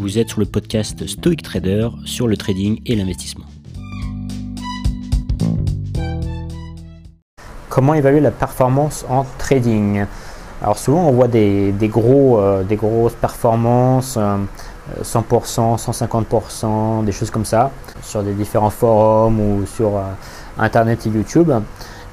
Vous êtes sur le podcast Stoic Trader sur le trading et l'investissement. Comment évaluer la performance en trading? Alors souvent on voit des, gros, euh, des grosses performances, 100%, euh, 150%, des choses comme ça, sur des différents forums ou sur euh, Internet et YouTube.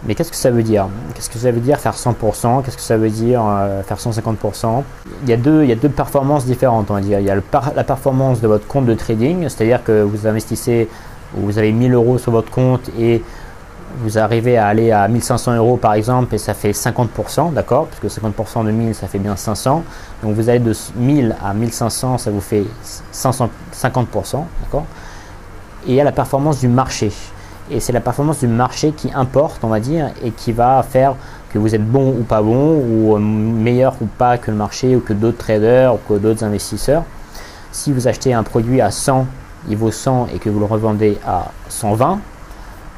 Mais qu'est-ce que ça veut dire? Qu'est-ce que ça veut dire faire 100% Qu'est-ce que ça veut dire faire 150% il y, a deux, il y a deux performances différentes, on va dire. Il y a la performance de votre compte de trading, c'est-à-dire que vous investissez, vous avez 1000 euros sur votre compte et vous arrivez à aller à 1500 euros par exemple et ça fait 50%, d'accord? Parce que 50% de 1000 ça fait bien 500. Donc vous allez de 1000 à 1500, ça vous fait 50%, d'accord? Et il y a la performance du marché. Et c'est la performance du marché qui importe, on va dire, et qui va faire que vous êtes bon ou pas bon, ou euh, meilleur ou pas que le marché, ou que d'autres traders, ou que d'autres investisseurs. Si vous achetez un produit à 100, il vaut 100 et que vous le revendez à 120,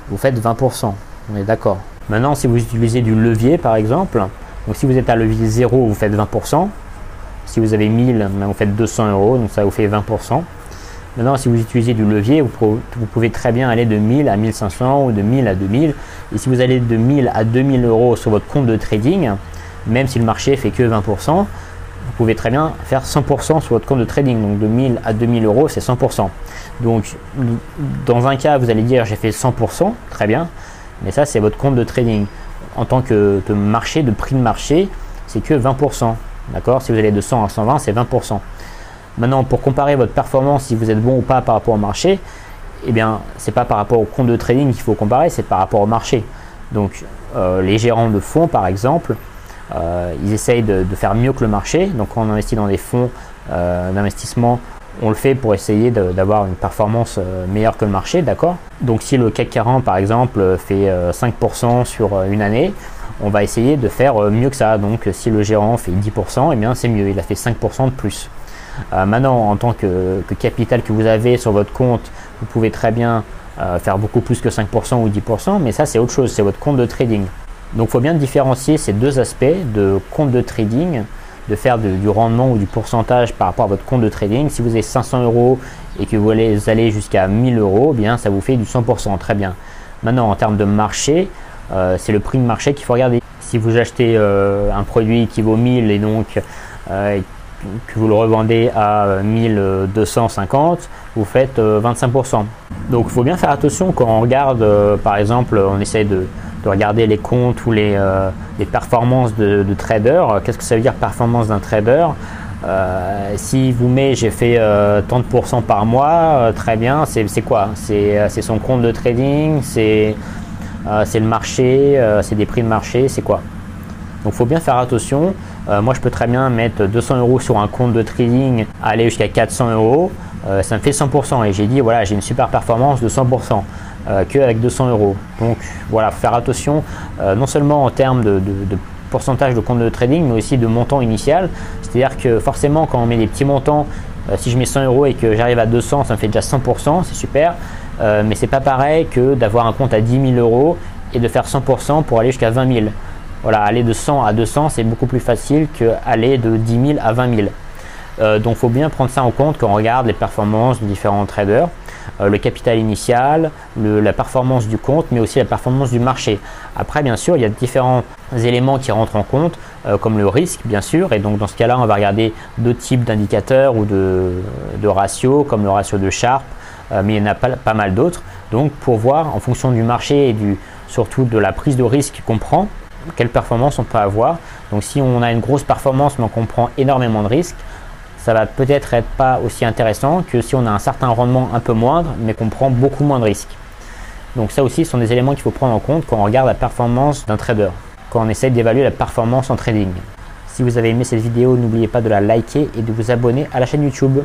vous faites 20%. On est d'accord. Maintenant, si vous utilisez du levier, par exemple, donc si vous êtes à levier 0, vous faites 20%. Si vous avez 1000, ben, vous faites 200 euros, donc ça vous fait 20%. Maintenant, si vous utilisez du levier, vous, pouvez très bien aller de 1000 à 1500 ou de 1000 à 2000. Et si vous allez de 1000 à 2000 euros sur votre compte de trading, même si le marché fait que 20%, vous pouvez très bien faire 100% sur votre compte de trading. Donc de 1000 à 2000 euros, c'est 100%. Donc dans un cas, vous allez dire j'ai fait 100%, très bien. Mais ça, c'est votre compte de trading. En tant que, que marché, de prix de marché, c'est que 20%. D'accord? Si vous allez de 100 à 120, c'est 20%. Maintenant, pour comparer votre performance, si vous êtes bon ou pas par rapport au marché, eh bien, c'est pas par rapport au compte de trading qu'il faut comparer, c'est par rapport au marché. Donc, euh, les gérants de fonds, par exemple, euh, ils essayent de, faire mieux que le marché. Donc, quand on investit dans des fonds euh, d'investissement, on le fait pour essayer d'avoir une performance meilleure que le marché, d'accord? Donc, si le CAC 40, par exemple, fait 5% sur une année, on va essayer de faire mieux que ça. Donc, si le gérant fait 10%, eh bien, c'est mieux, il a fait 5% de plus. Euh, maintenant, en tant que, capital que vous avez sur votre compte, vous pouvez très bien euh, faire beaucoup plus que 5% ou 10%, mais ça c'est autre chose, c'est votre compte de trading. Donc il faut bien différencier ces deux aspects de compte de trading, de faire du rendement ou du pourcentage par rapport à votre compte de trading. Si vous avez 500 euros et que vous voulez aller jusqu'à 1000 euros, eh bien ça vous fait du 100%, très bien. Maintenant en termes de marché, euh, c'est le prix de marché qu'il faut regarder. Si vous achetez un produit qui vaut 1000 et donc que vous le revendez à 1250, vous faites 25%. Euh, Donc il faut bien faire attention quand on regarde, euh, par exemple, on essaye de, regarder les comptes ou les, euh, performances de, de traders. Qu'est-ce que ça veut dire performance d'un trader? Si vous met j'ai fait 30% par mois, très bien, c'est quoi? C'est son compte de trading, c'est le marché, c'est des prix de marché, c'est quoi? Donc il faut bien faire attention. Euh, moi, je peux très bien mettre 200 euros sur un compte de trading, aller jusqu'à 400 euros. Euh, ça me fait 100%. Et j'ai dit, voilà, j'ai une super performance de 100%. Euh, qu'avec 200 euros. Donc voilà, faire attention non seulement en termes de, pourcentage de compte de trading, mais aussi de montant initial. C'est-à-dire que forcément, quand on met des petits montants, si je mets 100 euros et que j'arrive à 200, ça me fait déjà 100%, c'est super. mais c'est pas pareil que d'avoir un compte à 10 000 euros et de faire 100% pour aller jusqu'à 20 000. Voilà, aller de 100 à 200, c'est beaucoup plus facile qu'aller de 10 000 à 20 000. Euh, donc, il faut bien prendre ça en compte quand on regarde les performances de différents traders, euh, le capital initial, la performance du compte, mais aussi la performance du marché. Après, bien sûr, il y a différents éléments qui rentrent en compte, euh, comme le risque, bien sûr. Et donc, dans ce cas-là, on va regarder d'autres types d'indicateurs ou de, ratios, comme le ratio de Sharpe, mais il y en a pas, pas mal d'autres. Donc, pour voir en fonction du marché et du, surtout de la prise de risque qu'on prend, quelle performance on peut avoir. Donc si on a une grosse performance mais qu'on prend énormément de risques, ça va peut-être être pas aussi intéressant que si on a un certain rendement un peu moindre mais qu'on prend beaucoup moins de risques. Donc ça aussi sont des éléments qu'il faut prendre en compte quand on regarde la performance d'un trader, quand on essaie d'évaluer la performance en trading. Si vous avez aimé cette vidéo, n'oubliez pas de la liker et de vous abonner à la chaîne YouTube.